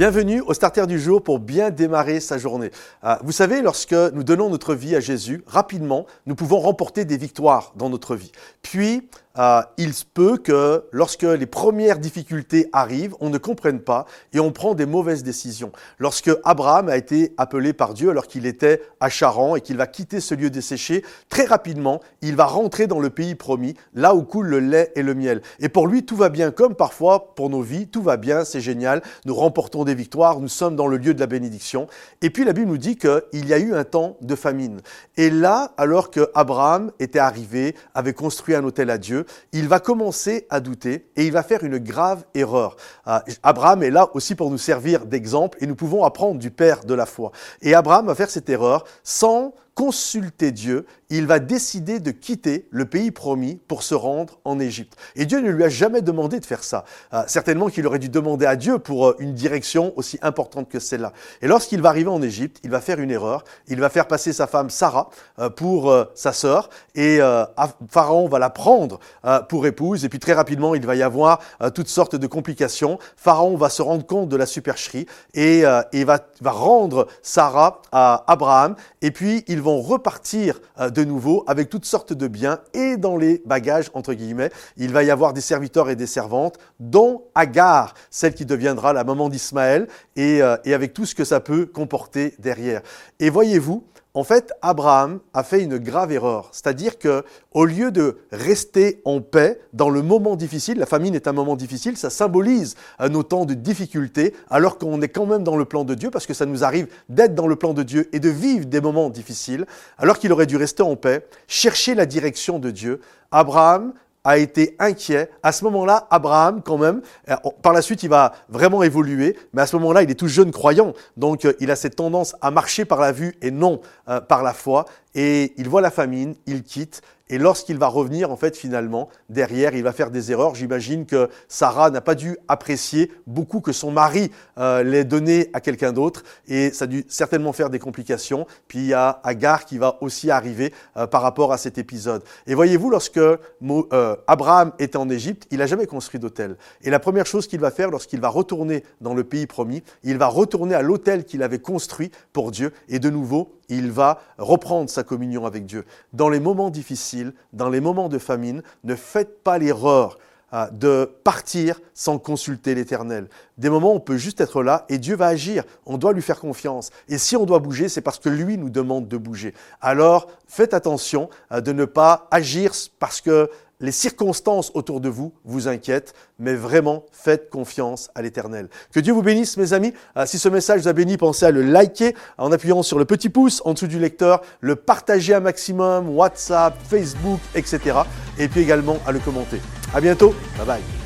Bienvenue au Starter du jour pour bien démarrer sa journée. Euh, vous savez, lorsque nous donnons notre vie à Jésus, rapidement, nous pouvons remporter des victoires dans notre vie. Puis, euh, il se peut que lorsque les premières difficultés arrivent, on ne comprenne pas et on prend des mauvaises décisions. Lorsque Abraham a été appelé par Dieu alors qu'il était à Charan et qu'il va quitter ce lieu desséché, très rapidement, il va rentrer dans le pays promis, là où coule le lait et le miel. Et pour lui, tout va bien, comme parfois pour nos vies, tout va bien, c'est génial, nous remportons des victoires, nous sommes dans le lieu de la bénédiction. Et puis la Bible nous dit qu'il y a eu un temps de famine. Et là, alors que Abraham était arrivé, avait construit un hôtel à Dieu, il va commencer à douter et il va faire une grave erreur. Ah, Abraham est là aussi pour nous servir d'exemple et nous pouvons apprendre du Père de la foi. Et Abraham va faire cette erreur sans consulter Dieu, il va décider de quitter le pays promis pour se rendre en Égypte. Et Dieu ne lui a jamais demandé de faire ça. Euh, certainement qu'il aurait dû demander à Dieu pour euh, une direction aussi importante que celle-là. Et lorsqu'il va arriver en Égypte, il va faire une erreur. Il va faire passer sa femme Sarah euh, pour sa sœur et Pharaon va la prendre pour épouse. Et puis très rapidement, il va y avoir toutes sortes de complications. Pharaon va se rendre compte de la supercherie et, et va, va rendre Sarah à Abraham. Et puis ils vont repartir euh, de nouveau avec toutes sortes de biens et dans les bagages, entre guillemets, il va y avoir des serviteurs et des servantes, dont Agar, celle qui deviendra la maman d'Ismaël, et, euh, et avec tout ce que ça peut comporter derrière. Et voyez-vous, en fait, Abraham a fait une grave erreur. C'est-à-dire que, au lieu de rester en paix dans le moment difficile, la famine est un moment difficile, ça symbolise nos temps de difficulté, alors qu'on est quand même dans le plan de Dieu, parce que ça nous arrive d'être dans le plan de Dieu et de vivre des moments difficiles, alors qu'il aurait dû rester en paix, chercher la direction de Dieu. Abraham a été inquiet. À ce moment-là, Abraham, quand même, euh, par la suite, il va vraiment évoluer, mais à ce moment-là, il est tout jeune croyant, donc euh, il a cette tendance à marcher par la vue et non euh, par la foi, et il voit la famine, il quitte, et lorsqu'il va revenir, en fait, finalement, derrière, il va faire des erreurs. J'imagine que Sarah n'a pas dû apprécier beaucoup que son mari euh, l'ait donné à quelqu'un d'autre, et ça a dû certainement faire des complications. Puis il y a Agar qui va aussi arriver euh, par rapport à cet épisode. Et voyez-vous, lorsque euh, Abraham était en Égypte, il n'a jamais construit d'hôtel. Et la première chose qu'il va faire lorsqu'il va retourner dans le pays promis, il va retourner à l'hôtel qu'il avait construit pour Dieu, et de nouveau, il va reprendre sa communion avec Dieu. Dans les moments difficiles, dans les moments de famine, ne faites pas l'erreur euh, de partir sans consulter l'Éternel. Des moments où on peut juste être là et Dieu va agir. On doit lui faire confiance. Et si on doit bouger, c'est parce que lui nous demande de bouger. Alors faites attention euh, de ne pas agir parce que les circonstances autour de vous vous inquiètent, mais vraiment faites confiance à l'Éternel. Que Dieu vous bénisse, mes amis. Euh, si ce message vous a béni, pensez à le liker en appuyant sur le petit pouce en dessous du lecteur, le partager un maximum, WhatsApp, Facebook, etc. Et puis également à le commenter. À bientôt. Bye bye.